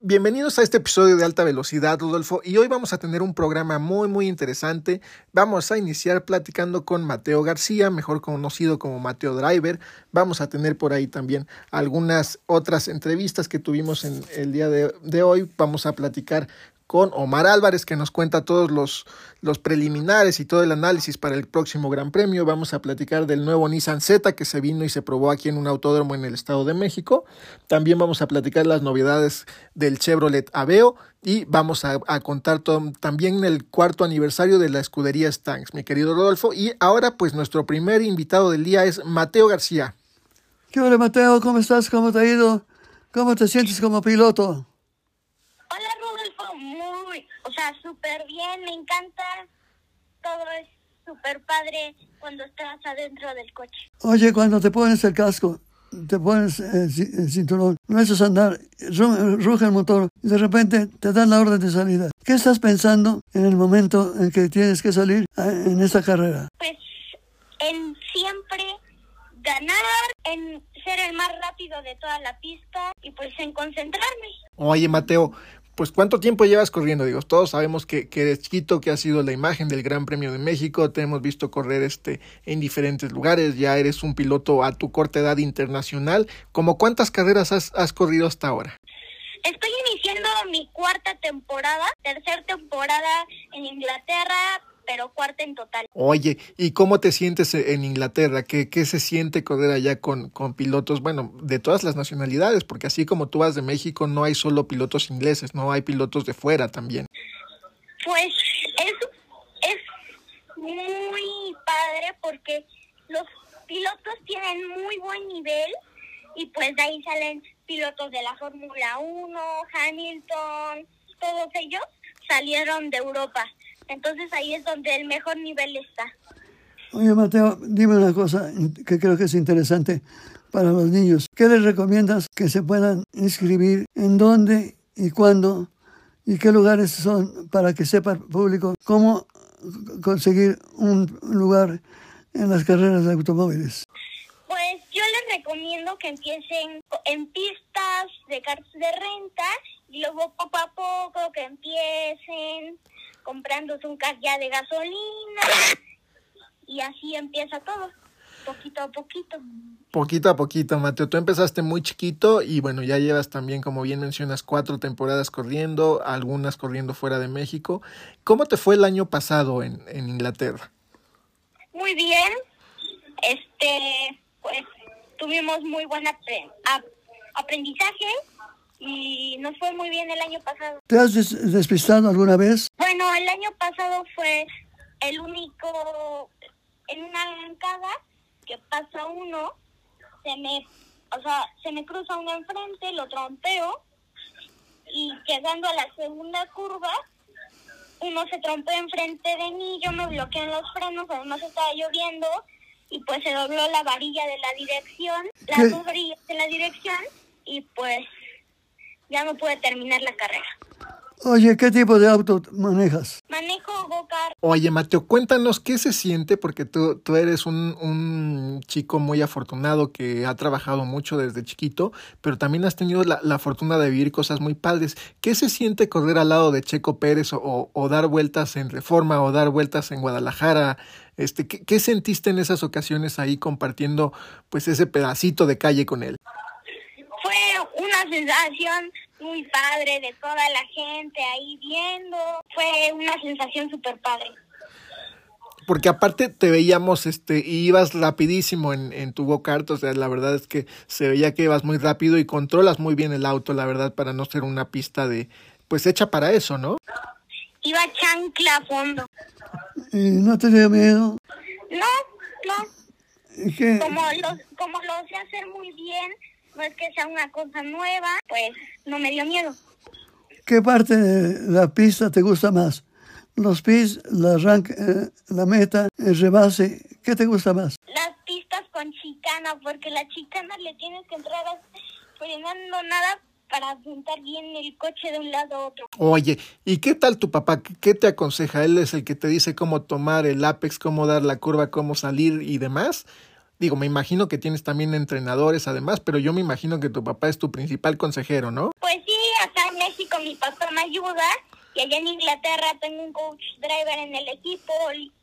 Bienvenidos a este episodio de Alta Velocidad, Rodolfo, y hoy vamos a tener un programa muy muy interesante. Vamos a iniciar platicando con Mateo García, mejor conocido como Mateo Driver. Vamos a tener por ahí también algunas otras entrevistas que tuvimos en el día de, hoy. Vamos a platicar con Omar Álvarez, que nos cuenta todos los, los preliminares y todo el análisis para el próximo Gran Premio. Vamos a platicar del nuevo Nissan Z que se vino y se probó aquí en un autódromo en el Estado de México. También vamos a platicar las novedades del Chevrolet Aveo y vamos a, contar también el cuarto aniversario de la escudería Stanks, mi querido Rodolfo. Y ahora, pues nuestro primer invitado del día es Mateo García. ¿Qué hola Mateo? ¿Cómo estás? ¿Cómo te ha ido? ¿Cómo te sientes como piloto? Hola Rodolfo, muy, o sea, súper bien, me encanta. Todo es súper padre cuando estás adentro del coche. Oye, cuando te pones el casco, te pones el, ci- el cinturón, no es andar, ru- ruge el motor y de repente te dan la orden de salida. ¿Qué estás pensando en el momento en que tienes que salir en esta carrera? Pues en siempre ganar, en ser el más rápido de toda la pista y pues en concentrarme. Oye, Mateo, pues ¿cuánto tiempo llevas corriendo? Digo, todos sabemos que, que eres chiquito, que has sido la imagen del Gran Premio de México, te hemos visto correr este en diferentes lugares, ya eres un piloto a tu corta edad internacional. ¿Cómo cuántas carreras has, has corrido hasta ahora? Estoy iniciando mi cuarta temporada, tercera temporada en Inglaterra, pero cuarta en total. Oye, ¿y cómo te sientes en Inglaterra? ¿Qué, qué se siente correr allá con, con pilotos, bueno, de todas las nacionalidades? Porque así como tú vas de México, no hay solo pilotos ingleses, no hay pilotos de fuera también. Pues es, es muy padre porque los pilotos tienen muy buen nivel y pues de ahí salen pilotos de la Fórmula 1, Hamilton, todos ellos salieron de Europa. Entonces ahí es donde el mejor nivel está. Oye Mateo, dime una cosa que creo que es interesante para los niños. ¿Qué les recomiendas que se puedan inscribir? ¿En dónde y cuándo? ¿Y qué lugares son para que sepa el público cómo conseguir un lugar en las carreras de automóviles? Pues yo les recomiendo que empiecen en pistas de carros de renta y luego poco a poco que empiecen comprándose un ya de gasolina y así empieza todo, poquito a poquito. Poquito a poquito, Mateo. Tú empezaste muy chiquito y bueno, ya llevas también, como bien mencionas, cuatro temporadas corriendo, algunas corriendo fuera de México. ¿Cómo te fue el año pasado en, en Inglaterra? Muy bien, este, pues tuvimos muy buen apre- ap- aprendizaje y nos fue muy bien el año pasado. ¿Te has des- despistado alguna vez? Bueno, el año pasado fue el único en una arrancada que pasa uno, se me, o sea, se me cruza uno enfrente, lo trompeo y llegando a la segunda curva, uno se trompeó enfrente de mí, yo me bloqueé en los frenos, además estaba lloviendo y pues se dobló la varilla de la dirección, ¿Qué? las dos varillas de la dirección y pues ya no pude terminar la carrera. Oye, ¿qué tipo de auto manejas? Manejo go-kart Oye, Mateo, cuéntanos qué se siente, porque tú, tú eres un, un chico muy afortunado que ha trabajado mucho desde chiquito, pero también has tenido la, la fortuna de vivir cosas muy padres. ¿Qué se siente correr al lado de Checo Pérez o, o- o dar vueltas en Reforma o dar vueltas en Guadalajara? Este, ¿qué, ¿Qué sentiste en esas ocasiones ahí compartiendo pues ese pedacito de calle con él? Una sensación muy padre de toda la gente ahí viendo. Fue una sensación súper padre. Porque aparte te veíamos, este, y ibas rapidísimo en, en tu go-kart, o sea, la verdad es que se veía que ibas muy rápido y controlas muy bien el auto, la verdad, para no ser una pista de, pues hecha para eso, ¿no? Iba chancla a fondo. ¿Y no te dio miedo? No, no. ¿Y qué? Como lo, como lo sé hacer muy bien, no es que sea una cosa nueva, pues no me dio miedo. ¿Qué parte de la pista te gusta más? ¿Los pis, la arranque, eh, la meta, el rebase? ¿Qué te gusta más? Las pistas con chicana, porque la chicana le tienes que entrar frenando nada para apuntar bien el coche de un lado a otro. Oye, ¿y qué tal tu papá? ¿Qué te aconseja? ¿Él es el que te dice cómo tomar el apex, cómo dar la curva, cómo salir y demás? Digo, me imagino que tienes también entrenadores además, pero yo me imagino que tu papá es tu principal consejero, ¿no? Pues sí, acá en México mi papá me ayuda y allá en Inglaterra tengo un coach driver en el equipo,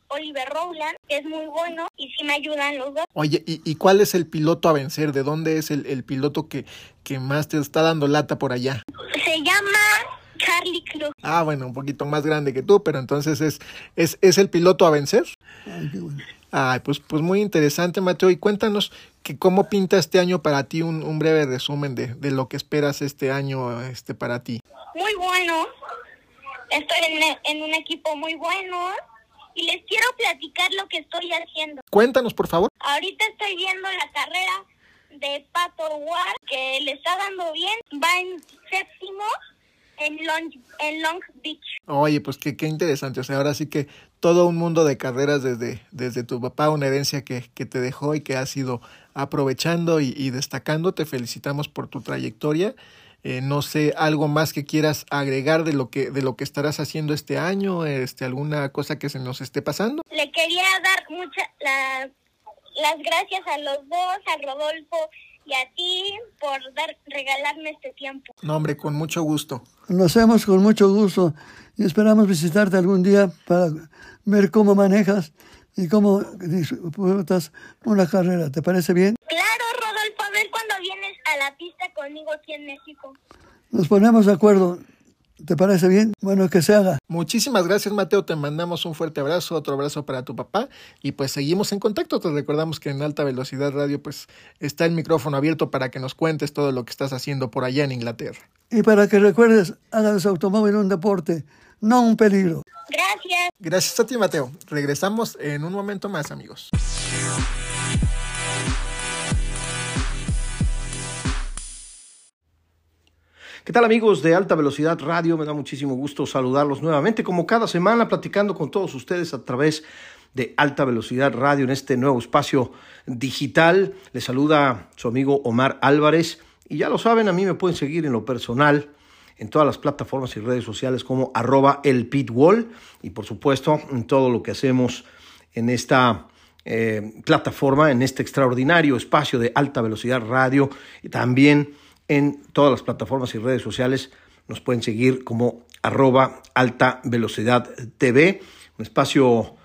Oliver Rowland, que es muy bueno y sí me ayudan los dos. Oye, ¿y, y cuál es el piloto a vencer? ¿De dónde es el, el piloto que, que más te está dando lata por allá? Se llama Charlie Cruz. Ah, bueno, un poquito más grande que tú, pero entonces es, es, es el piloto a vencer. Ay, qué bueno. Ay, pues, pues muy interesante, Mateo. Y cuéntanos que cómo pinta este año para ti, un, un breve resumen de, de lo que esperas este año este, para ti. Muy bueno. Estoy en, en un equipo muy bueno y les quiero platicar lo que estoy haciendo. Cuéntanos, por favor. Ahorita estoy viendo la carrera de Pato War, que le está dando bien. Va en séptimo en Long, en Long Beach. Oye, pues qué, qué interesante. O sea, ahora sí que todo un mundo de carreras desde, desde tu papá, una herencia que, que te dejó y que has ido aprovechando y, y destacando. Te felicitamos por tu trayectoria. Eh, no sé, algo más que quieras agregar de lo que, de lo que estarás haciendo este año, este, alguna cosa que se nos esté pasando. Le quería dar mucha, la, las gracias a los dos, a Rodolfo y a ti por dar, regalarme este tiempo. No, hombre, con mucho gusto. Lo hacemos con mucho gusto y esperamos visitarte algún día para ver cómo manejas y cómo disfrutas una carrera. ¿Te parece bien? Claro, Rodolfo, a ver cuando vienes a la pista conmigo aquí en México. Nos ponemos de acuerdo. ¿Te parece bien? Bueno, que se haga. Muchísimas gracias, Mateo. Te mandamos un fuerte abrazo, otro abrazo para tu papá y pues seguimos en contacto. Te recordamos que en Alta Velocidad Radio pues está el micrófono abierto para que nos cuentes todo lo que estás haciendo por allá en Inglaterra. Y para que recuerdes, hagan su automóvil un deporte, no un peligro. Gracias. Gracias a ti, Mateo. Regresamos en un momento más, amigos. ¿Qué tal amigos de Alta Velocidad Radio? Me da muchísimo gusto saludarlos nuevamente, como cada semana, platicando con todos ustedes a través de Alta Velocidad Radio en este nuevo espacio digital. Les saluda su amigo Omar Álvarez y ya lo saben, a mí me pueden seguir en lo personal en todas las plataformas y redes sociales como arroba el pitwall y por supuesto en todo lo que hacemos en esta eh, plataforma, en este extraordinario espacio de alta velocidad radio y también en todas las plataformas y redes sociales nos pueden seguir como arroba alta velocidad TV, un espacio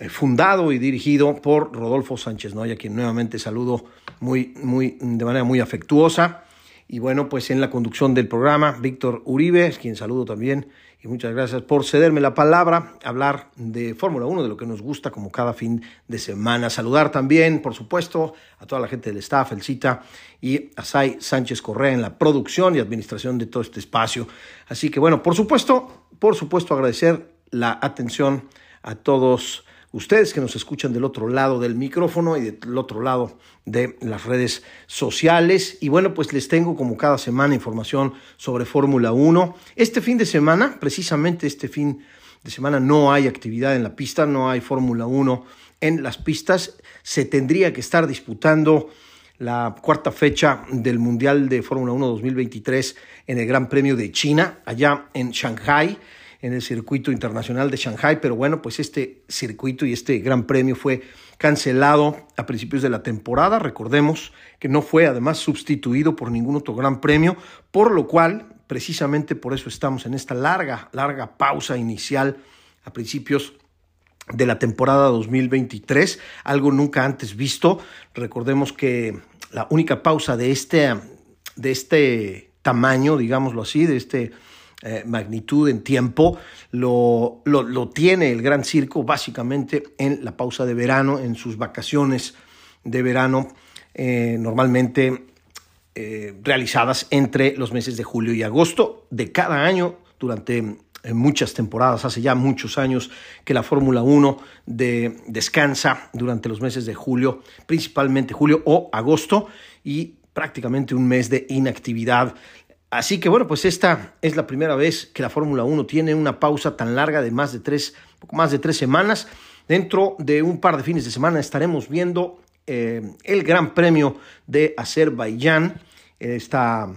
eh, fundado y dirigido por Rodolfo Sánchez Noya, quien nuevamente saludo muy, muy, de manera muy afectuosa. Y bueno, pues en la conducción del programa, Víctor Uribe, quien saludo también, y muchas gracias por cederme la palabra, hablar de Fórmula 1, de lo que nos gusta como cada fin de semana. Saludar también, por supuesto, a toda la gente del staff, el CITA, y a Sánchez Correa en la producción y administración de todo este espacio. Así que bueno, por supuesto, por supuesto agradecer la atención a todos ustedes que nos escuchan del otro lado del micrófono y del otro lado de las redes sociales. Y bueno, pues les tengo como cada semana información sobre Fórmula 1. Este fin de semana, precisamente este fin de semana, no hay actividad en la pista, no hay Fórmula 1 en las pistas. Se tendría que estar disputando la cuarta fecha del Mundial de Fórmula 1 2023 en el Gran Premio de China, allá en Shanghai en el circuito internacional de Shanghai, pero bueno, pues este circuito y este gran premio fue cancelado a principios de la temporada. Recordemos que no fue además sustituido por ningún otro gran premio, por lo cual, precisamente por eso estamos en esta larga, larga pausa inicial a principios de la temporada 2023, algo nunca antes visto. Recordemos que la única pausa de este, de este tamaño, digámoslo así, de este eh, magnitud en tiempo, lo, lo, tiene el Gran Circo básicamente en la pausa de verano, en sus vacaciones de verano, eh, normalmente eh, realizadas entre los meses de julio y agosto de cada año durante muchas temporadas, hace ya muchos años que la Fórmula 1 de, descansa durante los meses de julio, principalmente julio o agosto, y prácticamente un mes de inactividad. Así que bueno, pues esta es la primera vez que la Fórmula 1 tiene una pausa tan larga de más de tres, poco más de tres semanas. Dentro de un par de fines de semana estaremos viendo eh, el Gran Premio de Azerbaiyán, esta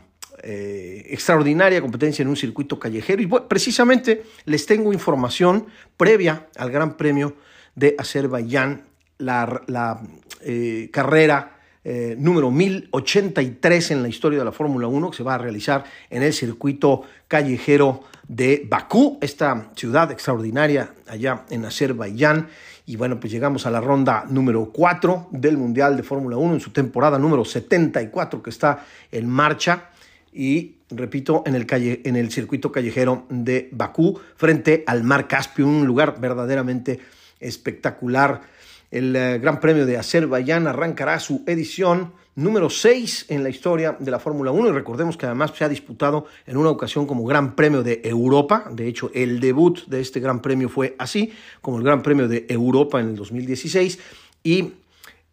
eh, extraordinaria competencia en un circuito callejero. Y precisamente les tengo información previa al Gran Premio de Azerbaiyán, la, eh, carrera eh, número 1083 en la historia de la Fórmula 1 que se va a realizar en el circuito callejero de Bakú, esta ciudad extraordinaria allá en Azerbaiyán. Y bueno, pues llegamos a la ronda número 4 del Mundial de Fórmula 1 en su temporada número 74 que está en marcha. Y repito, en el, calle, en el circuito callejero de Bakú, frente al Mar Caspio, un lugar verdaderamente espectacular. El eh, Gran Premio de Azerbaiyán arrancará su edición número 6 en la historia de la Fórmula 1 y recordemos que además se ha disputado en una ocasión como Gran Premio de Europa, de hecho el debut de este Gran Premio fue así, como el Gran Premio de Europa en el 2016 y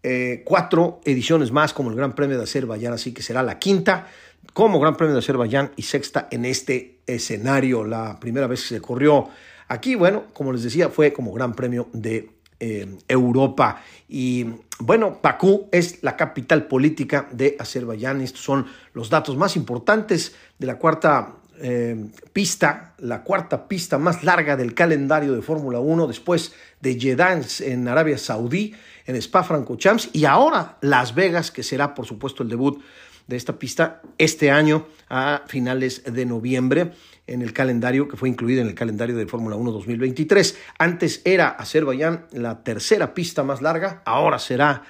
eh, cuatro ediciones más como el Gran Premio de Azerbaiyán, así que será la quinta como Gran Premio de Azerbaiyán y sexta en este escenario. La primera vez que se corrió aquí, bueno, como les decía, fue como Gran Premio de eh, Europa. Y bueno, Bakú es la capital política de Azerbaiyán. Estos son los datos más importantes de la cuarta eh, pista, la cuarta pista más larga del calendario de Fórmula 1, después de Jeddah en Arabia Saudí, en Spa Francorchamps y ahora Las Vegas, que será por supuesto el debut de esta pista este año a finales de noviembre en el calendario que fue incluido en el calendario de Fórmula 1 2023. Antes era Azerbaiyán la tercera pista más larga, ahora será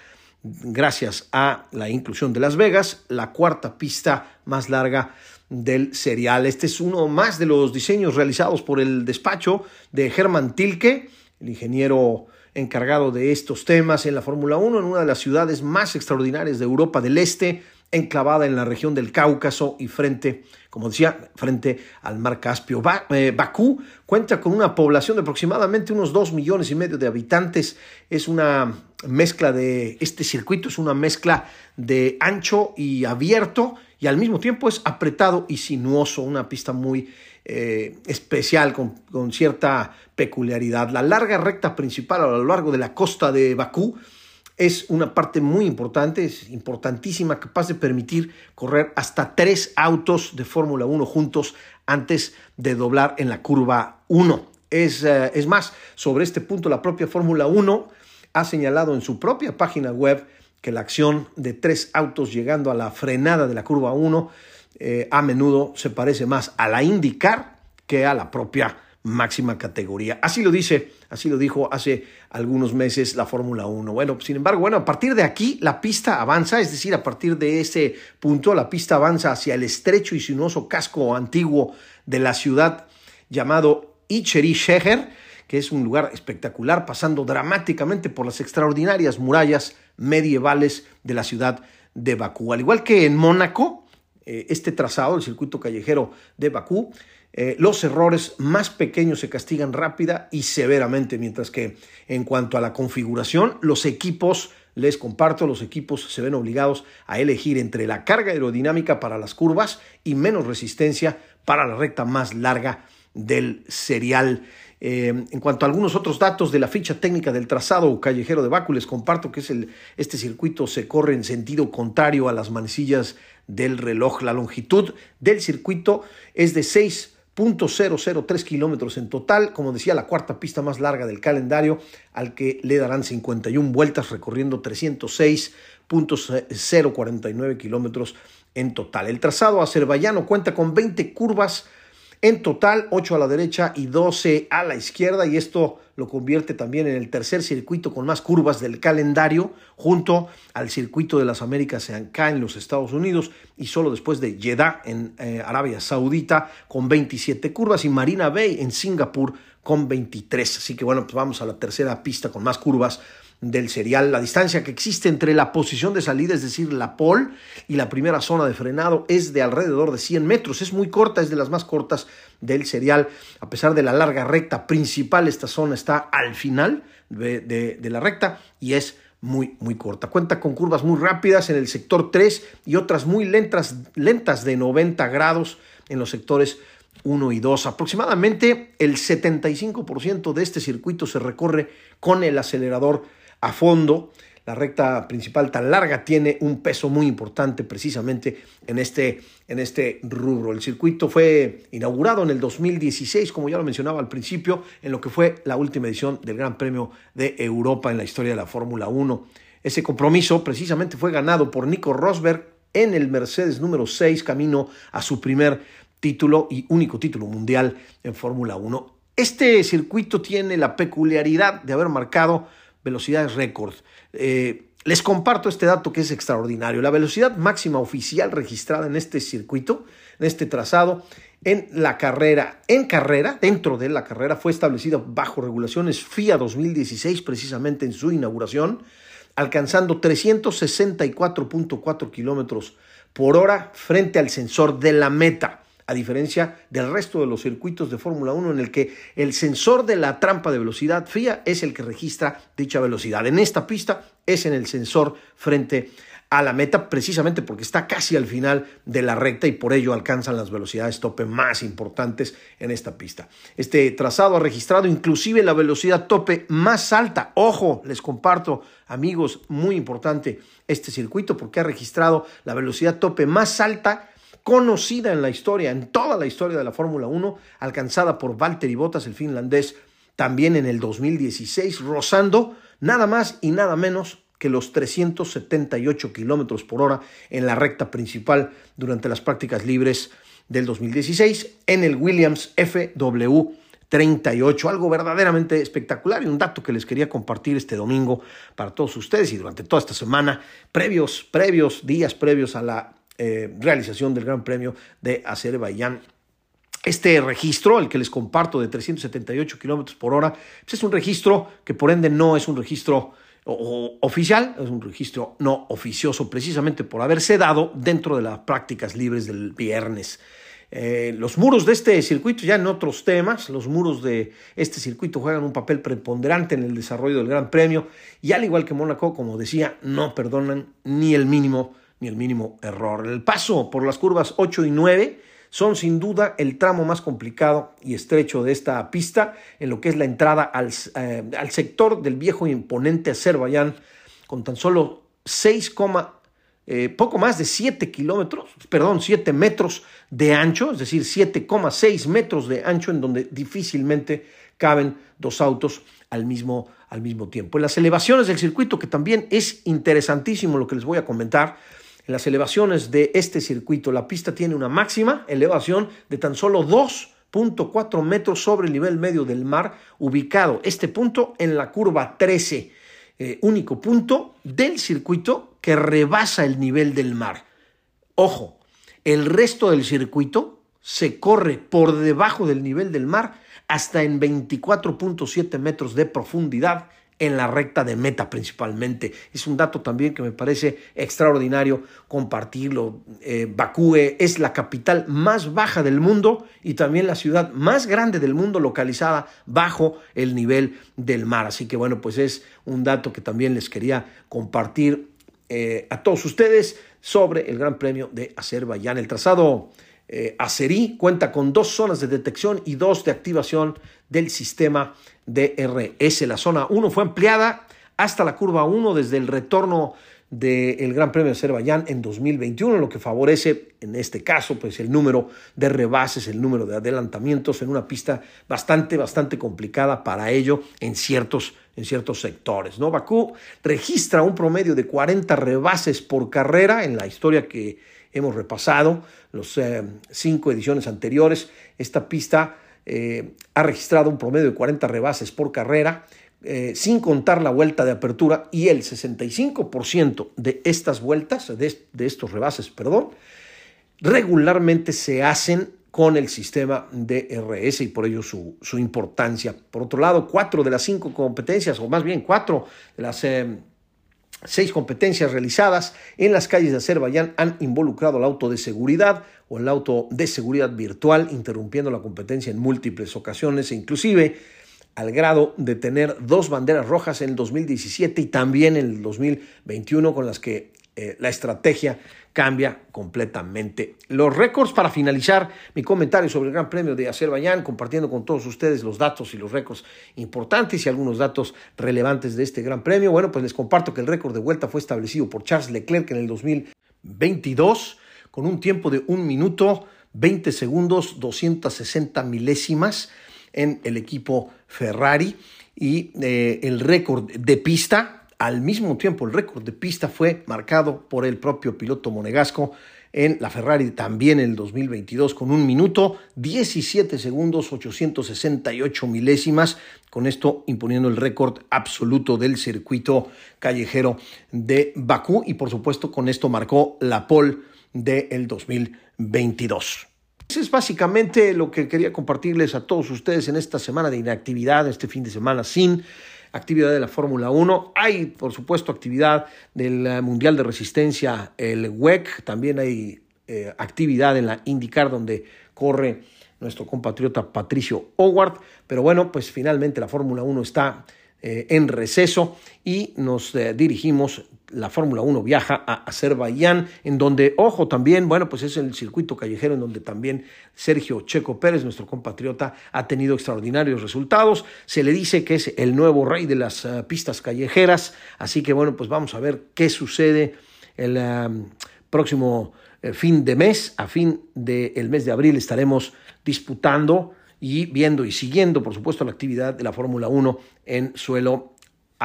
gracias a la inclusión de Las Vegas la cuarta pista más larga del serial. Este es uno más de los diseños realizados por el despacho de Hermann Tilke, el ingeniero encargado de estos temas en la Fórmula 1 en una de las ciudades más extraordinarias de Europa del Este enclavada en la región del Cáucaso y frente, como decía, frente al mar Caspio. Eh, Bakú cuenta con una población de aproximadamente unos dos millones y medio de habitantes. Es una mezcla de, este circuito es una mezcla de ancho y abierto y al mismo tiempo es apretado y sinuoso, una pista muy eh, especial con, con cierta peculiaridad. La larga recta principal a lo largo de la costa de Bakú es una parte muy importante, es importantísima, capaz de permitir correr hasta tres autos de Fórmula 1 juntos antes de doblar en la curva 1. Es, eh, es más, sobre este punto la propia Fórmula 1 ha señalado en su propia página web que la acción de tres autos llegando a la frenada de la curva 1 eh, a menudo se parece más a la IndyCar que a la propia máxima categoría. Así lo dice, así lo dijo hace algunos meses la Fórmula 1. Bueno, sin embargo, bueno, a partir de aquí la pista avanza, es decir, a partir de ese punto la pista avanza hacia el estrecho y sinuoso casco antiguo de la ciudad llamado Icheri Sheher, que es un lugar espectacular, pasando dramáticamente por las extraordinarias murallas medievales de la ciudad de Bakú. Al igual que en Mónaco, eh, este trazado, el circuito callejero de Bakú, eh, los errores más pequeños se castigan rápida y severamente, mientras que en cuanto a la configuración, los equipos, les comparto, los equipos se ven obligados a elegir entre la carga aerodinámica para las curvas y menos resistencia para la recta más larga del serial. Eh, en cuanto a algunos otros datos de la ficha técnica del trazado callejero de Baku, les comparto que es el, este circuito se corre en sentido contrario a las manecillas del reloj. La longitud del circuito es de 6 .003 kilómetros en total, como decía, la cuarta pista más larga del calendario, al que le darán 51 vueltas recorriendo 306.049 kilómetros en total. El trazado azerbaiyano cuenta con 20 curvas en total, 8 a la derecha y 12 a la izquierda, y esto lo convierte también en el tercer circuito con más curvas del calendario, junto al circuito de las Américas acá en los Estados Unidos, y solo después de Jeddah en eh, Arabia Saudita con 27 curvas, y Marina Bay en Singapur con 23. Así que bueno, pues vamos a la tercera pista con más curvas del serial. La distancia que existe entre la posición de salida, es decir, la pole, y la primera zona de frenado es de alrededor de 100 metros. Es muy corta, es de las más cortas del serial. A pesar de la larga recta principal, esta zona está al final de, la recta y es muy, muy corta. Cuenta con curvas muy rápidas en el sector 3 y otras muy lentas, lentas de 90 grados en los sectores 1 y 2. Aproximadamente el 75% de este circuito se recorre con el acelerador a fondo. la recta principal tan larga tiene un peso muy importante precisamente en este, en este rubro. El circuito fue inaugurado en el 2016, como ya lo mencionaba al principio, en lo que fue la última edición del Gran Premio de Europa en la historia de la Fórmula 1. Ese compromiso precisamente fue ganado por Nico Rosberg en el Mercedes número 6, camino a su primer título y único título mundial en Fórmula 1. Este circuito tiene la peculiaridad de haber marcado velocidades récord. Eh, les comparto este dato que es extraordinario. La velocidad máxima oficial registrada en este circuito, en este trazado, en la carrera, en carrera, dentro de la carrera, fue establecida bajo regulaciones FIA 2016, precisamente en su inauguración, alcanzando 364.4 kilómetros por hora frente al sensor de la meta a diferencia del resto de los circuitos de Fórmula 1 en el que el sensor de la trampa de velocidad FIA es el que registra dicha velocidad. En esta pista es en el sensor frente a la meta precisamente porque está casi al final de la recta y por ello alcanzan las velocidades tope más importantes en esta pista. Este trazado ha registrado inclusive la velocidad tope más alta. Ojo, les comparto amigos, muy importante este circuito porque ha registrado la velocidad tope más alta conocida en la historia, en toda la historia de la Fórmula 1, alcanzada por Valtteri Bottas, el finlandés, también en el 2016, rozando nada más y nada menos que los 378 kilómetros por hora en la recta principal durante las prácticas libres del 2016 en el Williams FW 38, algo verdaderamente espectacular y un dato que les quería compartir este domingo para todos ustedes y durante toda esta semana, previos, previos, días previos a la eh, realización del Gran Premio de Azerbaiyán. Este registro, el que les comparto de 378 kilómetros por hora, pues es un registro que por ende no es un registro oficial, es un registro no oficioso, precisamente por haberse dado dentro de las prácticas libres del viernes. Eh, los muros de este circuito, ya en otros temas, los muros de este circuito juegan un papel preponderante en el desarrollo del Gran Premio y al igual que Mónaco, como decía, no perdonan ni el mínimo ni el mínimo error. El paso por las curvas 8 y 9 son sin duda el tramo más complicado y estrecho de esta pista en lo que es la entrada al, eh, al sector del viejo e imponente Azerbaiyán con tan solo 6, eh, poco más de 7 kilómetros, perdón, 7 metros de ancho, es decir, 7,6 metros de ancho en donde difícilmente caben dos autos al mismo, al mismo tiempo. En las elevaciones del circuito, que también es interesantísimo lo que les voy a comentar, en las elevaciones de este circuito, la pista tiene una máxima elevación de tan solo 2.4 metros sobre el nivel medio del mar, ubicado este punto en la curva 13, eh, único punto del circuito que rebasa el nivel del mar. Ojo, el resto del circuito se corre por debajo del nivel del mar hasta en 24.7 metros de profundidad en la recta de meta principalmente. Es un dato también que me parece extraordinario compartirlo. Eh, Bakú es la capital más baja del mundo y también la ciudad más grande del mundo localizada bajo el nivel del mar. Así que bueno, pues es un dato que también les quería compartir eh, a todos ustedes sobre el Gran Premio de Azerbaiyán. El trazado eh, Azerí cuenta con dos zonas de detección y dos de activación del sistema DRS. La zona 1 fue ampliada hasta la curva 1 desde el retorno del Gran Premio de Azerbaiyán en 2021, lo que favorece en este caso pues el número de rebases, el número de adelantamientos en una pista bastante bastante complicada para ello en ciertos en ciertos sectores, ¿no? Bakú registra un promedio de 40 rebases por carrera en la historia que hemos repasado, los eh, cinco ediciones anteriores. Esta pista eh, ha registrado un promedio de 40 rebases por carrera, eh, sin contar la vuelta de apertura, y el 65% de estas vueltas, de, estos rebases, perdón, regularmente se hacen con el sistema DRS y por ello su, su, importancia. Por otro lado, cuatro de las cinco competencias, o más bien cuatro de las eh, Seis competencias realizadas en las calles de Azerbaiyán han involucrado el auto de seguridad o el auto de seguridad virtual, interrumpiendo la competencia en múltiples ocasiones e inclusive al grado de tener dos banderas rojas en el 2017 y también en el 2021 con las que eh, la estrategia cambia completamente. Los récords para finalizar mi comentario sobre el Gran Premio de Azerbaiyán, compartiendo con todos ustedes los datos y los récords importantes y algunos datos relevantes de este Gran Premio. Bueno, pues les comparto que el récord de vuelta fue establecido por Charles Leclerc en el 2022 con un tiempo de un minuto 20 segundos 260 milésimas en el equipo Ferrari y eh, el récord de pista al mismo tiempo, el récord de pista fue marcado por el propio piloto monegasco en la Ferrari también en el 2022 con un minuto 17 segundos 868 milésimas, con esto imponiendo el récord absoluto del circuito callejero de Bakú y por supuesto con esto marcó la pole del 2022. Eso es básicamente lo que quería compartirles a todos ustedes en esta semana de inactividad, este fin de semana sin actividad de la Fórmula 1. Hay, por supuesto, actividad del eh, Mundial de Resistencia, el WEC. También hay eh, actividad en la IndyCar donde corre nuestro compatriota Patricio Howard. Pero bueno, pues finalmente la Fórmula 1 está eh, en receso y nos dirigimos la Fórmula 1 viaja a Azerbaiyán, en donde, ojo, también, bueno, pues es el circuito callejero en donde también Sergio Checo Pérez, nuestro compatriota, ha tenido extraordinarios resultados. Se le dice que es el nuevo rey de las eh, pistas callejeras, así que, bueno, pues vamos a ver qué sucede el próximo eh, fin de mes. A fin del mes de abril estaremos disputando y viendo y siguiendo, por supuesto, la actividad de la Fórmula 1 en suelo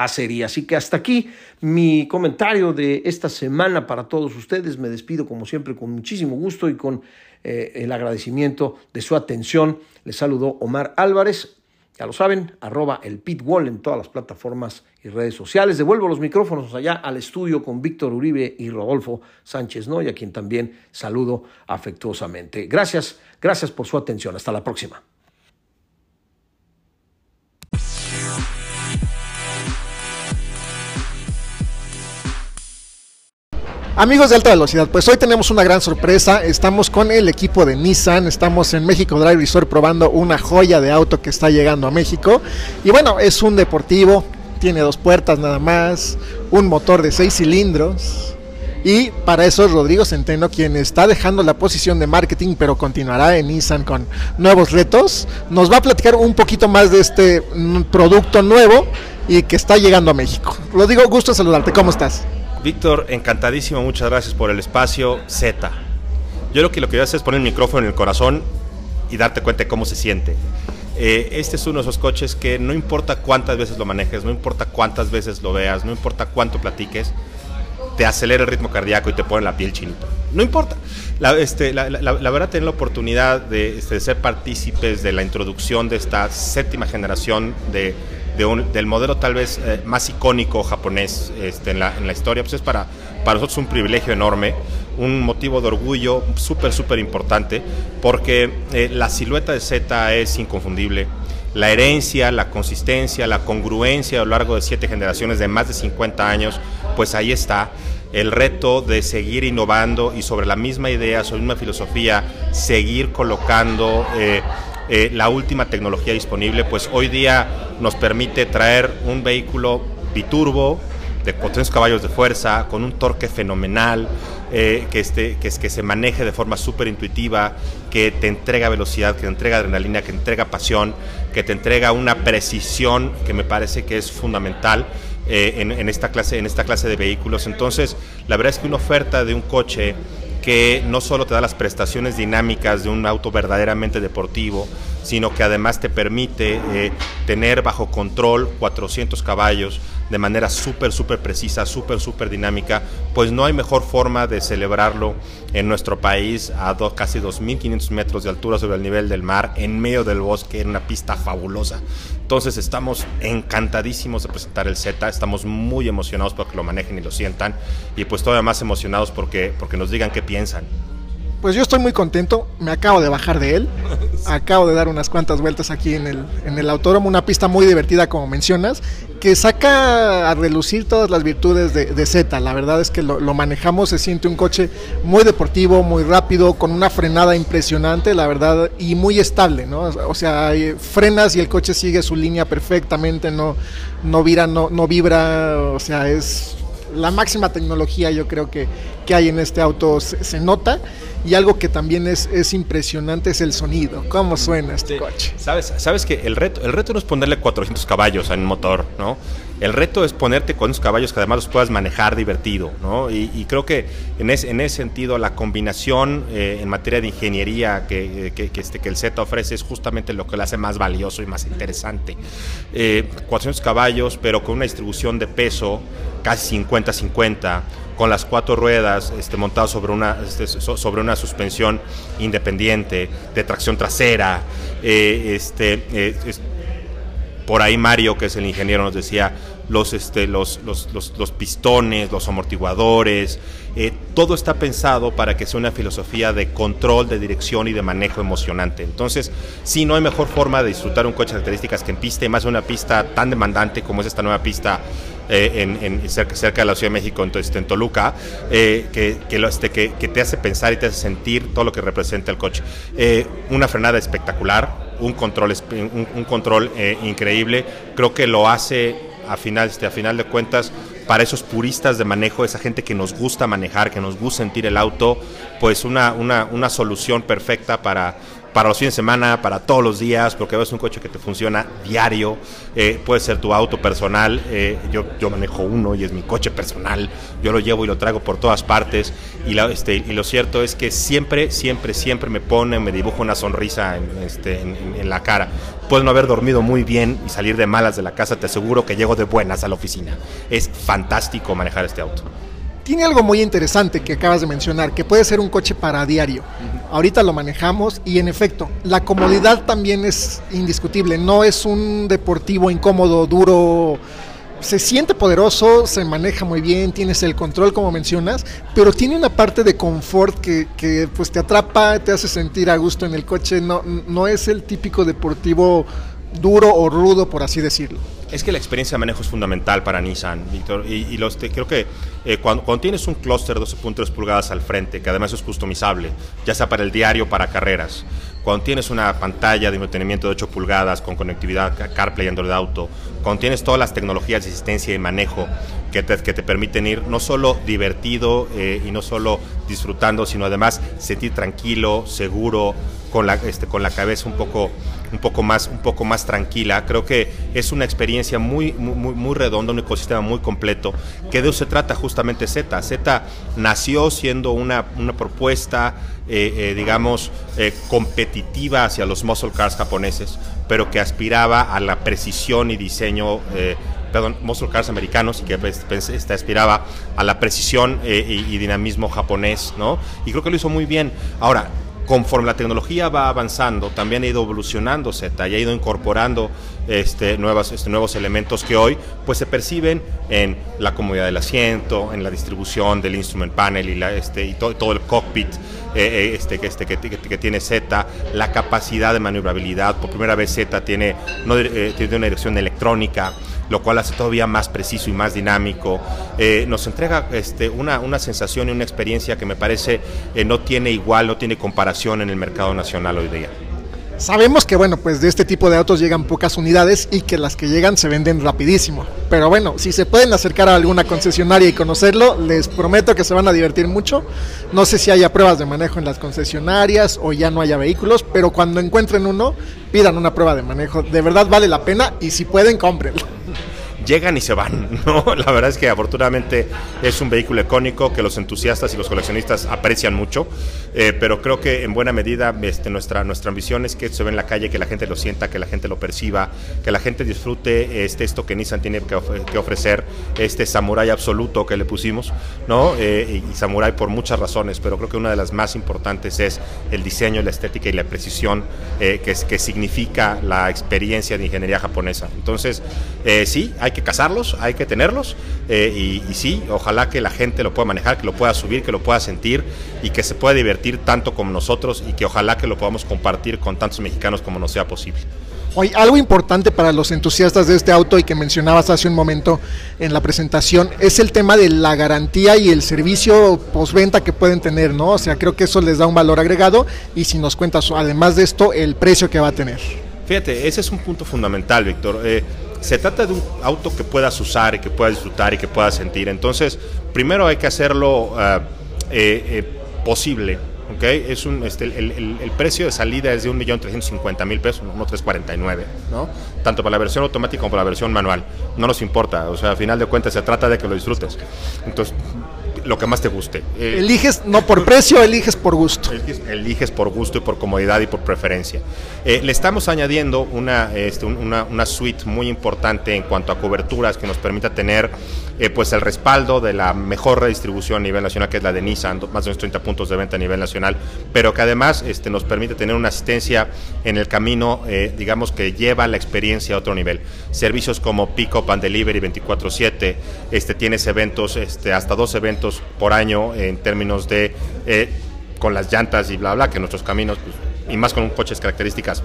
serie. Así que hasta aquí mi comentario de esta semana para todos ustedes. Me despido como siempre con muchísimo gusto y con eh, el agradecimiento de su atención. Les saludo Omar Álvarez. Ya lo saben, arroba el pitwall en todas las plataformas y redes sociales. Devuelvo los micrófonos allá al estudio con Víctor Uribe y Rodolfo Sánchez Noy, a quien también saludo afectuosamente. Gracias, gracias por su atención. Hasta la próxima. Amigos de alta velocidad, pues hoy tenemos una gran sorpresa. Estamos con el equipo de Nissan, estamos en México Drive Resort probando una joya de auto que está llegando a México. Y bueno, es un deportivo, tiene dos puertas nada más, un motor de seis cilindros. Y para eso es Rodrigo Centeno quien está dejando la posición de marketing, pero continuará en Nissan con nuevos retos. Nos va a platicar un poquito más de este producto nuevo y que está llegando a México. Rodrigo, gusto saludarte, ¿cómo estás? Víctor, encantadísimo, muchas gracias por el espacio. Z. Yo lo que lo que voy a hacer es poner el micrófono en el corazón y darte cuenta de cómo se siente. Eh, este es uno de esos coches que no importa cuántas veces lo manejes, no importa cuántas veces lo veas, no importa cuánto platiques, te acelera el ritmo cardíaco y te pone la piel chinito. No importa. La, este, la, verdad, tener la oportunidad este, de, ser partícipes de la introducción de esta séptima generación de del modelo tal vez eh, más icónico japonés este, en, la, en, la, historia, pues es para, para nosotros un privilegio enorme, un motivo de orgullo súper, súper importante, porque eh, la silueta de Z es inconfundible. La herencia, la consistencia, la congruencia a lo largo de siete generaciones de más de 50 años, pues ahí está el reto de seguir innovando y sobre la misma idea, sobre la misma filosofía, seguir colocando eh, eh, la última tecnología disponible, pues hoy día nos permite traer un vehículo biturbo de 400 caballos de fuerza, con un torque fenomenal, eh, que, este, que, que se maneje de forma súper intuitiva, que te entrega velocidad, que te entrega adrenalina, que te entrega pasión, que te entrega una precisión que me parece que es fundamental eh, en, esta clase, en esta clase de vehículos. Entonces, la verdad es que una oferta de un coche que no solo te da las prestaciones dinámicas de un auto verdaderamente deportivo, sino que además te permite eh, tener bajo control 400 caballos de manera súper, súper precisa, súper, súper dinámica, pues no hay mejor forma de celebrarlo en nuestro país a casi 2.500 metros de altura sobre el nivel del mar, en medio del bosque, en una pista fabulosa. Entonces estamos encantadísimos de presentar el Z, estamos muy emocionados porque lo manejen y lo sientan y pues todavía más emocionados porque, porque nos digan qué piensan. Pues yo estoy muy contento, me acabo de bajar de él, acabo de dar unas cuantas vueltas aquí en el, en el autódromo, una pista muy divertida como mencionas, que saca a relucir todas las virtudes de, Z, la verdad es que lo, manejamos, se siente un coche muy deportivo, muy rápido, con una frenada impresionante, la verdad, y muy estable, ¿no? O sea, frenas y el coche sigue su línea perfectamente, no, no vira, no, no vibra, o sea, es la máxima tecnología yo creo que, que hay en este auto se, se nota y algo que también es, es impresionante es el sonido, cómo suena este Sí. coche. Sabes, sabes que el reto, el reto no es ponerle 400 caballos a un motor, ¿no? El reto es ponerte con esos caballos que además los puedas manejar divertido, ¿no? Y, y creo que en ese, en ese sentido la combinación eh, en materia de ingeniería que, que, que este, que el Z ofrece es justamente lo que lo hace más valioso y más interesante. Eh, 400 caballos, pero con una distribución de peso casi 50-50 con las cuatro ruedas este, montadas sobre una, este, so- sobre una suspensión independiente, de tracción trasera. eh, este, eh, por ahí Mario, que es el ingeniero, nos decía los, este, los, los, los- pistones, los amortiguadores, eh, todo está pensado para que sea una filosofía de control, de dirección y de manejo emocionante. Entonces, sí, no hay mejor forma de disfrutar un coche de características que en pista, y más una pista tan demandante como es esta nueva pista eh, en, en- cerca, cerca de la Ciudad de México, entonces, en Toluca, eh, que, que, lo- este, que, que te hace pensar y te hace sentir todo lo que representa el coche. Eh, una frenada espectacular, un control, un, un control eh, increíble, creo que lo hace a final, este, a final de cuentas para esos puristas de manejo, esa gente que nos gusta manejar, que nos gusta sentir el auto, pues una, una, una solución perfecta para, para los fines de semana, para todos los días, porque ves un coche que te funciona diario, eh, puede ser tu auto personal, eh, yo, yo manejo uno y es mi coche personal, yo lo llevo y lo traigo por todas partes, y, este, lo cierto es que siempre, siempre, siempre me pone, me dibuja una sonrisa en, este, en, en- la cara. Puedo no haber dormido muy bien y salir de malas de la casa, te aseguro que llego de buenas a la oficina. Es fantástico manejar este auto. Tiene algo muy interesante que acabas de mencionar, que puede ser un coche para diario. Ahorita lo manejamos y en efecto, la comodidad también es indiscutible. No es un deportivo incómodo, duro. Se siente poderoso, se maneja muy bien, tienes el control como mencionas, pero tiene una parte de confort que, que, pues te atrapa, te hace sentir a gusto en el coche. No, no es el típico deportivo duro o rudo, por así decirlo. Es que la experiencia de manejo es fundamental para Nissan, Víctor. Y, los, te- creo que eh, cuando, tienes un clúster de 12.3 pulgadas al frente, que además es customizable, ya sea para el diario o para carreras, cuando tienes una pantalla de entretenimiento de 8 pulgadas con conectividad ca- CarPlay Android Auto, cuando tienes todas las tecnologías de asistencia y manejo que te, permiten ir no solo divertido eh, y no solo disfrutando, sino además sentir tranquilo, seguro, con la, este, con la cabeza un poco, un, poco más, un poco más tranquila. Creo que es una experiencia muy, muy, muy- muy redonda, un ecosistema muy completo, que de eso se trata justamente Z. Z nació siendo una, una propuesta, eh, eh, digamos, eh, competitiva hacia los muscle cars japoneses, pero que aspiraba a la precisión y diseño eh, perdón, muscle cars americanos y que pues, pues, este, aspiraba a la precisión eh, y, y dinamismo japonés, ¿no? Y creo que lo hizo muy bien. Ahora, conforme la tecnología va avanzando, también ha ido evolucionando Z y ha ido incorporando este, nuevas, este, nuevos elementos que hoy pues se perciben en la comodidad del asiento, en la distribución del instrument panel y, la, este, y to- todo el cockpit eh, eh, este, este, que, que- que tiene Z, la capacidad de maniobrabilidad. Por primera vez Z tiene, no, eh, tiene una dirección electrónica lo cual hace todavía más preciso y más dinámico. Eh, nos entrega este, una, una sensación y una experiencia que me parece eh, no tiene igual, no tiene comparación en el mercado nacional hoy día. Sabemos que bueno, pues de este tipo de autos llegan pocas unidades y que las que llegan se venden rapidísimo. Pero bueno, si se pueden acercar a alguna concesionaria y conocerlo, les prometo que se van a divertir mucho. No sé si haya pruebas de manejo en las concesionarias o ya no haya vehículos, pero cuando encuentren uno, pidan una prueba de manejo. De verdad vale la pena y si pueden, cómprenlo. llegan y se van, ¿no? La verdad es que afortunadamente es un vehículo icónico que los entusiastas y los coleccionistas aprecian mucho, eh, pero creo que en buena medida este, nuestra, nuestra ambición es que se ve en la calle, que la gente lo sienta, que la gente lo perciba, que la gente disfrute este, esto que Nissan tiene que, of- que ofrecer, este samurái absoluto que le pusimos, ¿no? Eh, y, samurái por muchas razones, pero creo que una de las más importantes es el diseño, la estética y la precisión eh, que, significa la experiencia de ingeniería japonesa. Entonces, sí, hay que cazarlos, hay que tenerlos y sí, ojalá que la gente lo pueda manejar, que lo pueda subir, que lo pueda sentir y que se pueda divertir tanto como nosotros y que ojalá que lo podamos compartir con tantos mexicanos como nos sea posible. Oye, algo importante para los entusiastas de este auto y que mencionabas hace un momento en la presentación es el tema de la garantía y el servicio postventa que pueden tener, ¿no? O sea, creo que eso les da un valor agregado y si nos cuentas, además de esto, el precio que va a tener. Fíjate, ese es un punto fundamental, Víctor. Eh, se trata de un auto que puedas usar y que puedas disfrutar y que puedas sentir. Entonces, primero hay que hacerlo eh, eh, posible. ¿Okay? Es un, este, el, el, precio de salida es de 1.350.000 pesos, no 349, ¿no? Tanto para la versión automática como para la versión manual. No nos importa, o sea, a final de cuentas se trata de que lo disfrutes. Entonces, lo que más te guste. Eh, eliges no por precio, eliges por gusto. Eliges, eliges, por gusto y por comodidad y por preferencia. Eh, le estamos añadiendo una, este, una, una, suite muy importante en cuanto a coberturas que nos permita tener eh, pues el respaldo de la mejor redistribución a nivel nacional, que es la de Nissan, más de unos 30 puntos de venta a nivel nacional, pero que además este, nos permite tener una asistencia en el camino, digamos, que lleva la experiencia a otro nivel. Servicios como Pick Up and Delivery 24-7, este, tienes eventos, este, hasta dos eventos por año en términos de eh, con las llantas y bla bla, que nuestros caminos, pues, y más con coches características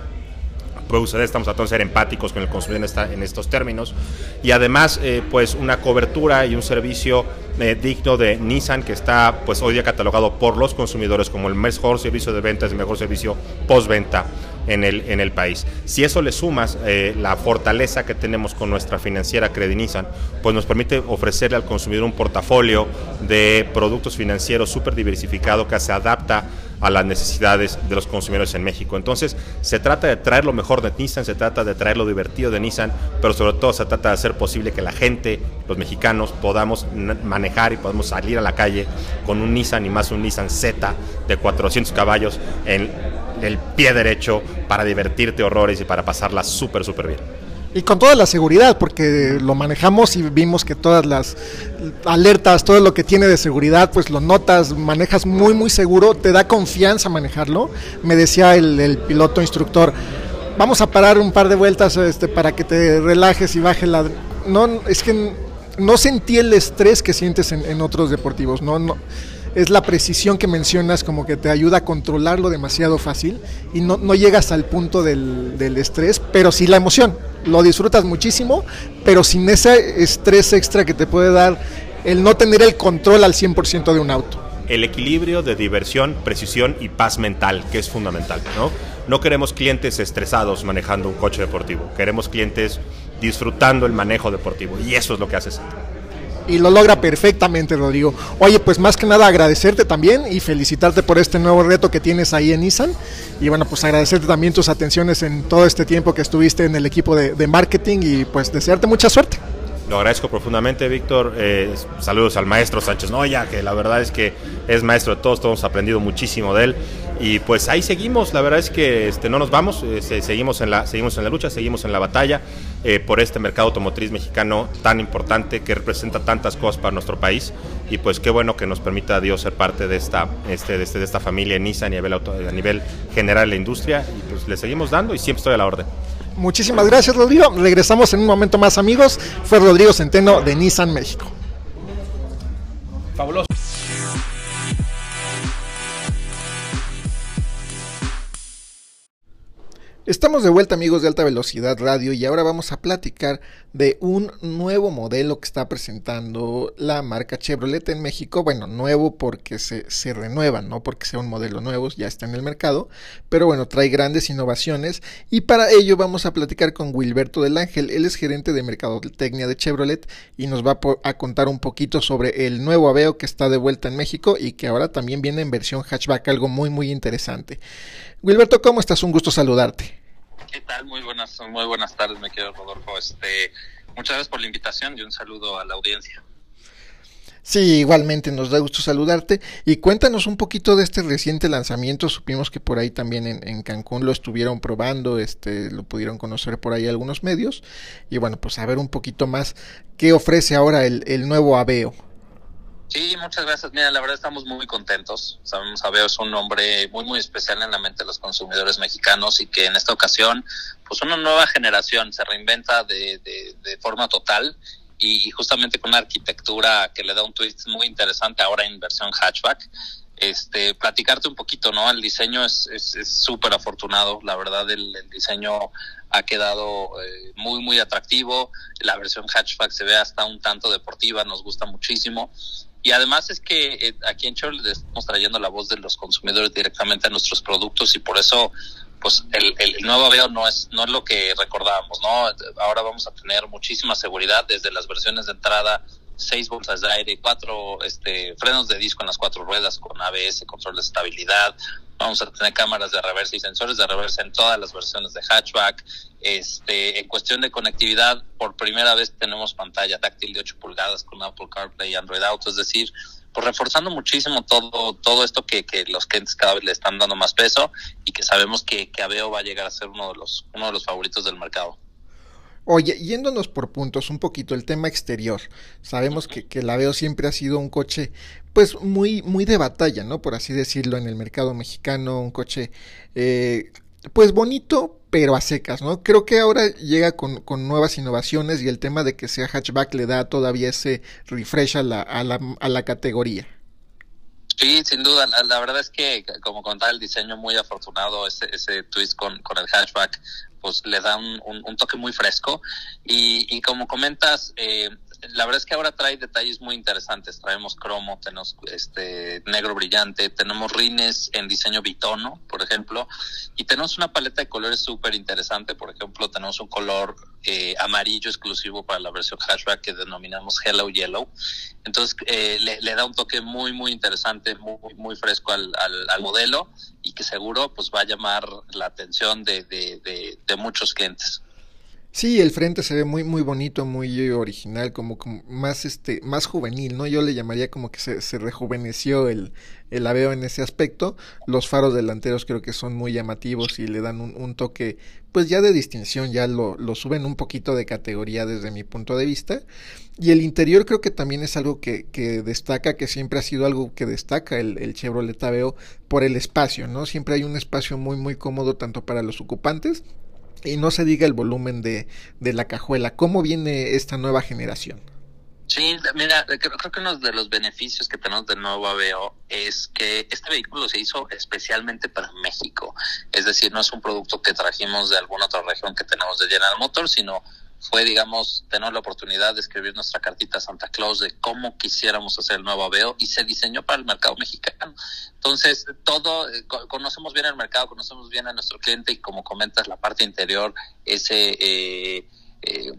suceder, estamos tratando de ser empáticos con el consumidor en, en estos términos. Y además eh, pues una cobertura y un servicio eh, digno de Nissan que está pues hoy día catalogado por los consumidores como el mejor servicio de ventas, el mejor servicio postventa en el, en el país. Si eso le sumas eh, la fortaleza que tenemos con nuestra financiera Credit Nissan, pues nos permite ofrecerle al consumidor un portafolio de productos financieros súper diversificado que se adapta a las necesidades de los consumidores en México. Entonces, se trata de traer lo mejor de Nissan, se trata de traer lo divertido de Nissan, pero sobre todo se trata de hacer posible que la gente, los mexicanos, podamos manejar y podamos salir a la calle con un Nissan y más un Nissan Z de 400 caballos en el pie derecho para divertirte horrores y para pasarla súper, súper bien. Y con toda la seguridad, porque lo manejamos y vimos que todas las alertas, todo lo que tiene de seguridad, pues lo notas, manejas muy, muy seguro, te da confianza manejarlo. Me decía el, piloto instructor, vamos a parar un par de vueltas este, para que te relajes y baje la... No, es que no sentí el estrés que sientes en, en otros deportivos, no, no es la precisión que mencionas como que te ayuda a controlarlo demasiado fácil y no, no llegas al punto del, del, estrés, pero sí la emoción. Lo disfrutas muchísimo, pero sin ese estrés extra que te puede dar el no tener el control al 100% de un auto. El equilibrio de diversión, precisión y paz mental, que es fundamental, ¿no? No queremos clientes estresados manejando un coche deportivo, queremos clientes disfrutando el manejo deportivo y eso es lo que haces y lo logra perfectamente, Rodrigo. Oye, pues más que nada agradecerte también y felicitarte por este nuevo reto que tienes ahí en Nissan. Y bueno, pues agradecerte también tus atenciones en todo este tiempo que estuviste en el equipo de, de marketing y pues desearte mucha suerte. Lo agradezco profundamente, Víctor. Eh, saludos al maestro Sánchez Noya, que la verdad es que es maestro de todos, todos hemos aprendido muchísimo de él. Y pues ahí seguimos, la verdad es que este, no nos vamos, eh, seguimos, en la, seguimos en la lucha, seguimos en la batalla eh, por este mercado automotriz mexicano tan importante que representa tantas cosas para nuestro país. Y pues qué bueno que nos permita Dios ser parte de esta, este, de, este, esta familia Nissan a nivel, auto, a nivel general de la industria. Y pues le seguimos dando y siempre estoy a la orden. Muchísimas gracias, Rodrigo. Regresamos en un momento más, amigos. Fue Rodrigo Centeno de Nissan México. Fabuloso. Estamos de vuelta amigos de Alta Velocidad Radio y ahora vamos a platicar de un nuevo modelo que está presentando la marca Chevrolet en México. Bueno, nuevo porque se, se renueva, no porque sea un modelo nuevo, ya está en el mercado, pero bueno, trae grandes innovaciones y para ello vamos a platicar con Wilberto del Ángel, él es gerente de mercadotecnia de Chevrolet y nos va a contar un poquito sobre el nuevo Aveo que está de vuelta en México y que ahora también viene en versión hatchback, algo muy muy interesante. Wilberto, ¿cómo estás? Un gusto saludarte. ¿Qué tal? Muy buenas, muy buenas tardes, me querido Rodolfo. Este, muchas gracias por la invitación y un saludo a la audiencia. Sí, igualmente nos da gusto saludarte y cuéntanos un poquito de este reciente lanzamiento. Supimos que por ahí también en, Cancún lo estuvieron probando, este, lo pudieron conocer por ahí algunos medios y bueno, pues a ver un poquito más qué ofrece ahora el, el nuevo Aveo. Sí, muchas gracias. Mira, la verdad estamos muy contentos. Sabemos, Aveo es un nombre muy, muy especial en la mente de los consumidores mexicanos y que en esta ocasión, pues una nueva generación se reinventa de, de, de forma total y, justamente con una arquitectura que le da un twist muy interesante ahora en versión hatchback. Este, platicarte un poquito, ¿no? El diseño es súper es, es afortunado, la verdad el, el diseño ha quedado eh, muy, muy atractivo, la versión hatchback se ve hasta un tanto deportiva, nos gusta muchísimo y además es que eh, aquí en Chevrolet estamos trayendo la voz de los consumidores directamente a nuestros productos y por eso pues el, el, nuevo Aveo no es, no es lo que recordábamos, ¿no? Ahora vamos a tener muchísima seguridad desde las versiones de entrada seis bolsas de aire, cuatro este, frenos de disco en las cuatro ruedas con ABS, control de estabilidad. Vamos a tener cámaras de reversa y sensores de reversa en todas las versiones de hatchback. Este, en cuestión de conectividad, por primera vez tenemos pantalla táctil de 8 pulgadas con Apple CarPlay y Android Auto, es decir, pues reforzando muchísimo todo todo esto que, que los clientes cada vez le están dando más peso y que sabemos que, que Aveo va a llegar a ser uno de los uno de los favoritos del mercado. Oye, yéndonos por puntos, un poquito el tema exterior. Sabemos que, que la Veo siempre ha sido un coche, pues muy, muy de batalla, ¿no? Por así decirlo, en el mercado mexicano, un coche, eh, pues bonito, pero a secas, ¿no? Creo que ahora llega con, con, nuevas innovaciones y el tema de que sea hatchback le da todavía ese refresh a la, a la, a la categoría. Sí, sin duda. La, la, verdad es que, como contaba, el diseño muy afortunado, ese, ese twist con, con el hatchback, pues le da un, un, un toque muy fresco. Y, y como comentas, eh, la verdad es que ahora trae detalles muy interesantes. Traemos cromo, tenemos este negro brillante, tenemos rines en diseño bitono, por ejemplo, y tenemos una paleta de colores súper interesante. Por ejemplo, tenemos un color eh, amarillo exclusivo para la versión hatchback que denominamos Hello Yellow. Entonces, eh, le, da un toque muy, muy interesante, muy, muy fresco al, modelo y que seguro pues va a llamar la atención de muchos clientes. Sí, el frente se ve muy muy bonito, muy original, como, más este más juvenil, ¿no? Yo le llamaría como que se, rejuveneció el, el Aveo en ese aspecto. Los faros delanteros creo que son muy llamativos y le dan un, toque pues ya de distinción, ya lo, lo, suben un poquito de categoría desde mi punto de vista. Y el interior creo que también es algo que, que destaca, que siempre ha sido algo que destaca el, el Chevrolet Aveo por el espacio, ¿no? Siempre hay un espacio muy muy cómodo tanto para los ocupantes y no se diga el volumen de, de la cajuela. ¿Cómo viene esta nueva generación? Sí, mira, creo, creo, que uno de los beneficios que tenemos del nuevo Aveo es que este vehículo se hizo especialmente para México. Es decir, no es un producto que trajimos de alguna otra región que tenemos de General Motors, sino fue, digamos, tener la oportunidad de escribir nuestra cartita a Santa Claus de cómo quisiéramos hacer el nuevo Aveo y se diseñó para el mercado mexicano. Entonces, todo, eh, conocemos bien el mercado, conocemos bien a nuestro cliente y como comentas, la parte interior, ese, eh, eh,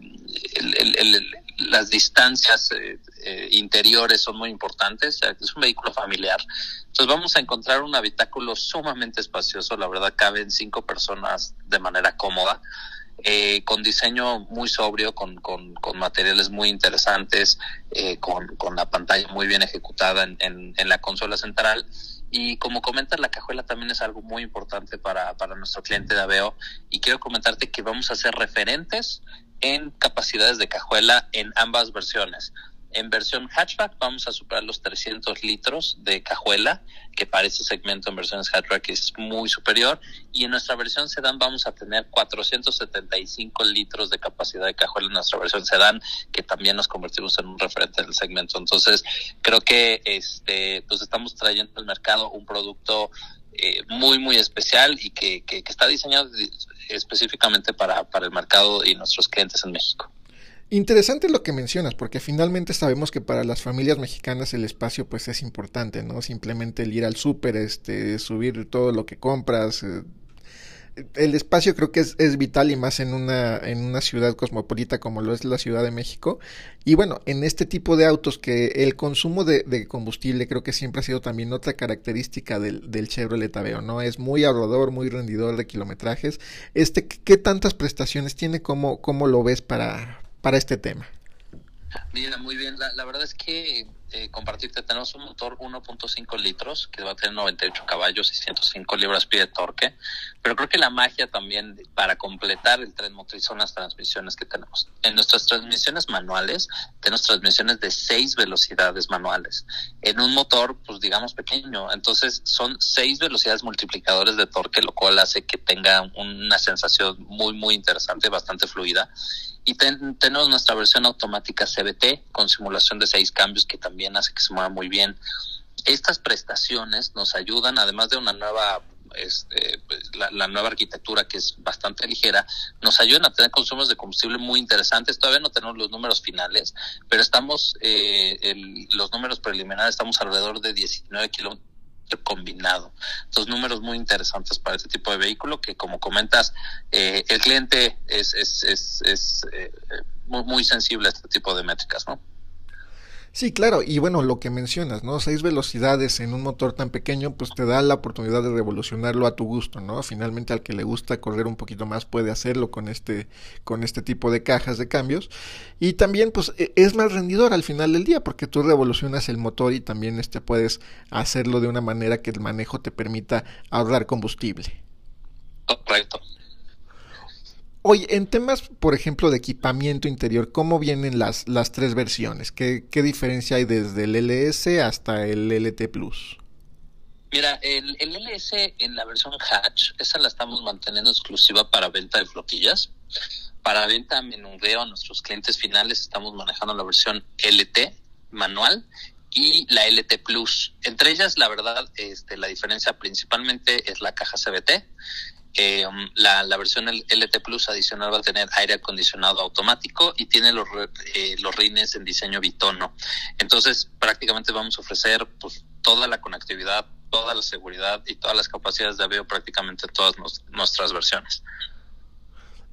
el, las distancias eh, eh, interiores son muy importantes, es un vehículo familiar. Entonces vamos a encontrar un habitáculo sumamente espacioso, la verdad caben cinco personas de manera cómoda. Eh, con diseño muy sobrio, con, con, con materiales muy interesantes, eh, con, con, la pantalla muy bien ejecutada en, en, la consola central. Y como comentas, la cajuela también es algo muy importante para, para nuestro cliente de Aveo. Y quiero comentarte que vamos a ser referentes en capacidades de cajuela en ambas versiones. En versión hatchback vamos a superar los 300 litros de cajuela, que para ese segmento en versiones hatchback es muy superior. Y en nuestra versión sedán vamos a tener 475 litros de capacidad de cajuela en nuestra versión sedán, que también nos convertimos en un referente del segmento. Entonces, creo que este, pues estamos trayendo al mercado un producto eh, muy, muy especial y que, que, que está diseñado específicamente para, para el mercado y nuestros clientes en México. Interesante lo que mencionas, porque finalmente sabemos que para las familias mexicanas el espacio pues es importante, ¿no? Simplemente el ir al súper, este, subir todo lo que compras. Eh, el espacio creo que es, vital y más en una, en una ciudad cosmopolita como lo es la Ciudad de México. Y bueno, en este tipo de autos que el consumo de, de combustible creo que siempre ha sido también otra característica del, del Chevrolet Aveo, ¿no? Es muy ahorrador, muy rendidor de kilometrajes. Este, ¿qué tantas prestaciones tiene? ¿Cómo, cómo lo ves para, para este tema? Mira, muy bien. La, la verdad es que eh, compartirte, tenemos un motor 1.5 litros que va a tener 98 caballos y 105 libras-pie de torque, pero creo que la magia también para completar el tren motriz son las transmisiones que tenemos. En nuestras transmisiones manuales tenemos transmisiones de 6 velocidades manuales en un motor, pues digamos pequeño, entonces son 6 velocidades multiplicadores de torque, lo cual hace que tenga una sensación muy, muy interesante, bastante fluida y ten, tenemos nuestra versión automática CBT con simulación de seis cambios que también hace que se mueva muy bien. Estas prestaciones nos ayudan, además de una nueva este, pues, la, nueva arquitectura que es bastante ligera, nos ayudan a tener consumos de combustible muy interesantes. Todavía no tenemos los números finales, pero estamos, eh, el, los números preliminares, estamos alrededor de 19 kilómetros combinado. Entonces, números muy interesantes para este tipo de vehículo que, como comentas, eh, el cliente es, es, es, es eh, muy, muy sensible a este tipo de métricas, ¿no? Sí, claro, y bueno, lo que mencionas, ¿no? Seis velocidades en un motor tan pequeño, pues te da la oportunidad de revolucionarlo a tu gusto, ¿no? Finalmente al que le gusta correr un poquito más puede hacerlo con este, con este tipo de cajas de cambios. Y también, pues, e, es más rendidor al final del día, porque tú revolucionas el motor y también este puedes hacerlo de una manera que el manejo te permita ahorrar combustible. Correcto. Oye, en temas, por ejemplo, de equipamiento interior, ¿cómo vienen las, las tres versiones? ¿Qué, ¿Qué diferencia hay desde el LS hasta el LT Plus? Mira, el, LS en la versión hatch, esa la estamos manteniendo exclusiva para venta de flotillas. Para venta menudeo a nuestros clientes finales estamos manejando la versión LT manual y la LT Plus. Entre ellas, la verdad, este, la diferencia principalmente es la caja CBT. Eh, la, la, versión LT Plus adicional va a tener aire acondicionado automático y tiene los, eh, los rines en diseño bitono. Entonces, prácticamente vamos a ofrecer pues, toda la conectividad, toda la seguridad y todas las capacidades de avión prácticamente todas nos, nuestras versiones.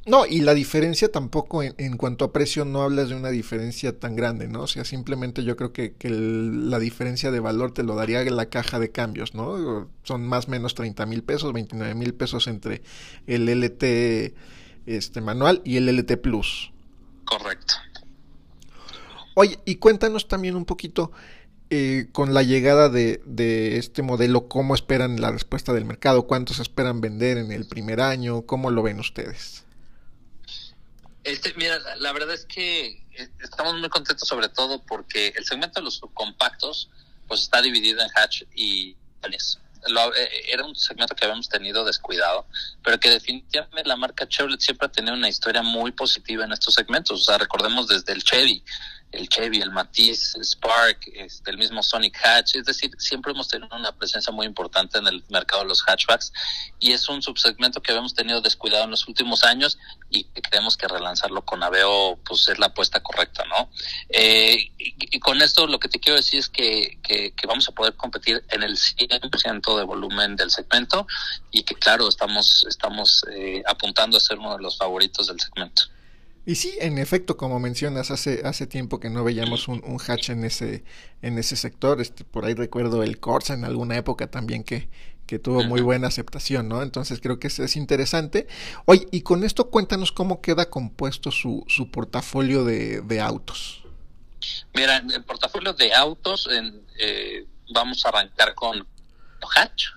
No, y la diferencia tampoco en, en, cuanto a precio no hablas de una diferencia tan grande, ¿no? O sea, simplemente yo creo que, que el, la diferencia de valor te lo daría la caja de cambios, ¿no? Son más o menos 30 mil pesos, 29 mil pesos entre el LT este, manual y el LT Plus. Correcto. Oye, y cuéntanos también un poquito eh, con la llegada de, de, este modelo, ¿cómo esperan la respuesta del mercado? ¿Cuántos esperan vender en el primer año? ¿Cómo lo ven ustedes? Este, mira, la verdad es que estamos muy contentos sobre todo porque el segmento de los compactos pues está dividido en hatch y lo, eh, era un segmento que habíamos tenido descuidado, pero que definitivamente la marca Chevrolet siempre ha tenido una historia muy positiva en estos segmentos. O sea, recordemos desde el Chevy, el Chevy, el Matiz, el Spark, este, el mismo Sonic Hatch, es decir, siempre hemos tenido una presencia muy importante en el mercado de los hatchbacks y es un subsegmento que habíamos tenido descuidado en los últimos años y que creemos que relanzarlo con Aveo pues es la apuesta correcta, ¿no? Eh, y, y, con esto lo que te quiero decir es que, que, que vamos a poder competir en el 100% de volumen del segmento y que claro, estamos, estamos eh, apuntando a ser uno de los favoritos del segmento. Y sí, en efecto, como mencionas, hace, hace tiempo que no veíamos un, un hatch en ese, en ese sector. Este, por ahí recuerdo el Corsa en alguna época también que, que tuvo muy buena aceptación, ¿no? Entonces creo que es, es, interesante. Oye, y con esto cuéntanos cómo queda compuesto su, su portafolio de, de autos. Mira, el portafolio de autos, en, eh, vamos a arrancar con hatch,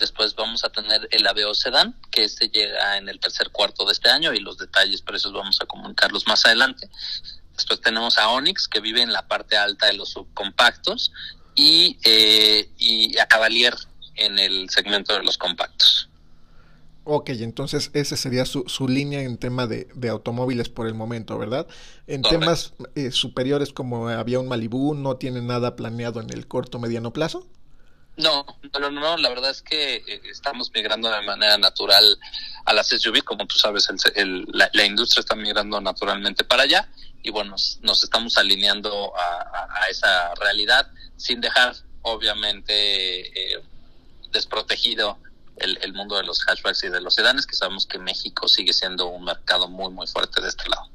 Después vamos a tener el Aveo Sedan, que este llega en el tercer cuarto de este año y los detalles precios vamos a comunicarlos más adelante. Después tenemos a Onix, que vive en la parte alta de los subcompactos, y, eh, y a Cavalier en el segmento de los compactos. Ok, entonces esa sería su, su línea en tema de, de, automóviles por el momento, ¿verdad? En Correcto. temas eh, superiores como había un Malibu, ¿no tiene nada planeado en el corto mediano plazo? No, no, no, la verdad es que eh, estamos migrando de manera natural a las SUV, como tú sabes, el, el, la, la, industria está migrando naturalmente para allá y bueno, nos, estamos alineando a, esa realidad sin dejar, obviamente, eh, desprotegido el, el, mundo de los hatchbacks y de los sedanes, que sabemos que México sigue siendo un mercado muy, muy fuerte de este lado.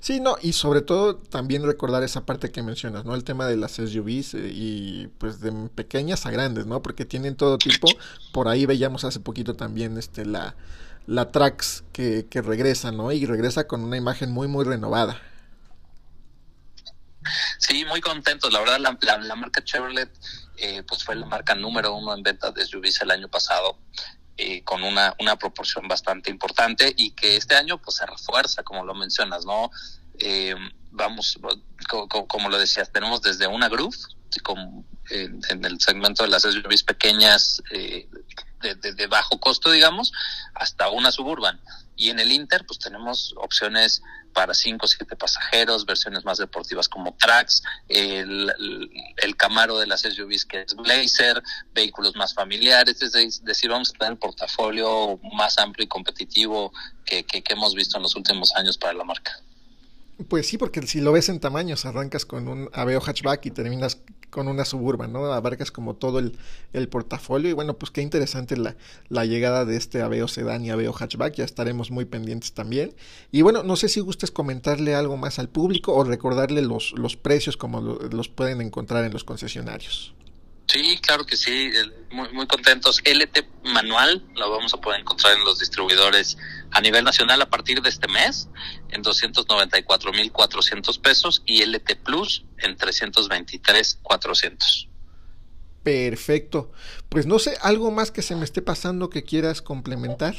Sí, no, y sobre todo también recordar esa parte que mencionas, ¿no? El tema de las SUVs eh, y pues de pequeñas a grandes, ¿no? Porque tienen todo tipo. Por ahí veíamos hace poquito también este la la Trax que, que regresa, ¿no? Y regresa con una imagen muy muy renovada. Sí, muy contentos. La verdad, la, la, marca Chevrolet eh, pues fue la marca número uno en ventas de SUVs el año pasado. Eh, con una, una proporción bastante importante y que este año pues se refuerza, como lo mencionas, ¿no? Eh, vamos, como, como, lo decías, tenemos desde una Groove, en, el segmento de las SUVs pequeñas eh, de, de, de, bajo costo, digamos, hasta una Suburban. Y en el Inter, pues tenemos opciones para 5 o 7 pasajeros, versiones más deportivas como Trax, el, el, Camaro de las SUVs que es Blazer, vehículos más familiares, es decir, vamos a tener el portafolio más amplio y competitivo que, que, que hemos visto en los últimos años para la marca. Pues sí, porque si lo ves en tamaños, arrancas con un Aveo hatchback y terminas con una suburban, ¿no? Abarcas como todo el, el portafolio y bueno, pues qué interesante la, la, llegada de este Aveo Sedan y Aveo Hatchback, ya estaremos muy pendientes también. Y bueno, no sé si gustes comentarle algo más al público o recordarle los, los precios como los pueden encontrar en los concesionarios. Sí, claro que sí, muy, muy contentos. LT manual lo vamos a poder encontrar en los distribuidores a nivel nacional a partir de este mes en 294.400 pesos y LT Plus en 323.400. Perfecto. Pues no sé, ¿algo más que se me esté pasando que quieras complementar?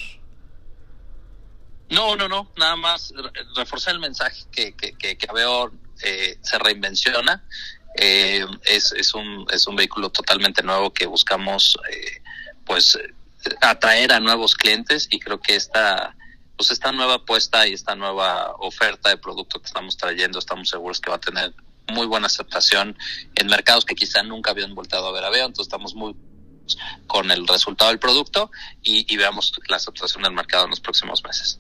No, no, no, nada más reforzar el mensaje que, que, que, que veo eh, se reinvenciona eh, es, es, un, es un vehículo totalmente nuevo que buscamos eh, pues atraer a nuevos clientes y creo que esta pues esta nueva apuesta y esta nueva oferta de producto que estamos trayendo estamos seguros que va a tener muy buena aceptación en mercados que quizá nunca habían voltado a ver a Veo, entonces estamos muy con el resultado del producto y, y veamos la aceptación del mercado en los próximos meses.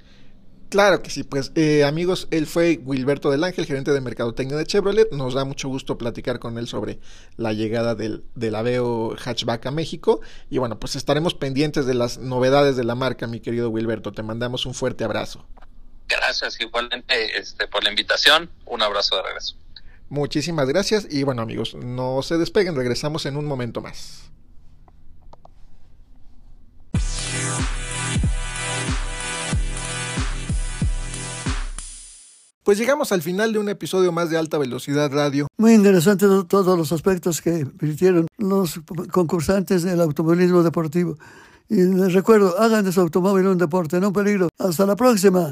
Claro que sí, pues eh, amigos, él fue Wilberto del Ángel, gerente de Mercadotecnia de Chevrolet. Nos da mucho gusto platicar con él sobre la llegada del, del Aveo Hatchback a México. Y bueno, pues estaremos pendientes de las novedades de la marca, mi querido Wilberto. Te mandamos un fuerte abrazo. Gracias igualmente este, por la invitación. Un abrazo de regreso. Muchísimas gracias y bueno amigos, no se despeguen, regresamos en un momento más. Pues llegamos al final de un episodio más de Alta Velocidad Radio. Muy interesante todos los aspectos que virtieron los concursantes del automovilismo deportivo. Y les recuerdo, hagan de su automóvil un deporte, no un peligro. Hasta la próxima.